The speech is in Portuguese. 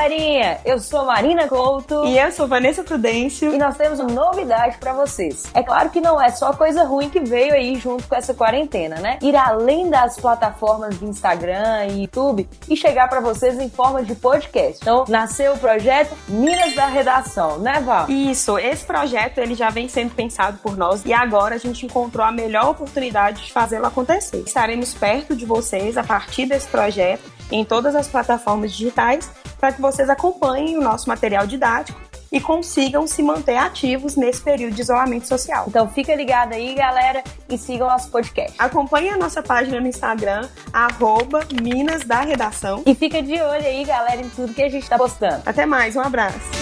galerinha! Eu sou Marina Couto. E eu sou Vanessa Prudêncio. E nós temos uma novidade para vocês. É claro que não é só coisa ruim que veio aí junto com essa quarentena, né? Ir além das plataformas de Instagram e YouTube e chegar para vocês em forma de podcast. Então, nasceu o projeto Minas da Redação, né, Val? Isso, esse projeto ele já vem sendo pensado por nós e agora a gente encontrou a melhor oportunidade de fazê-lo acontecer. Estaremos perto de vocês a partir desse projeto em todas as plataformas digitais para que vocês acompanhem o nosso material didático e consigam se manter ativos nesse período de isolamento social. Então fica ligado aí, galera, e sigam nosso podcast. Acompanhe a nossa página no Instagram, arroba Minas da Redação. E fica de olho aí, galera, em tudo que a gente está postando. Até mais, um abraço.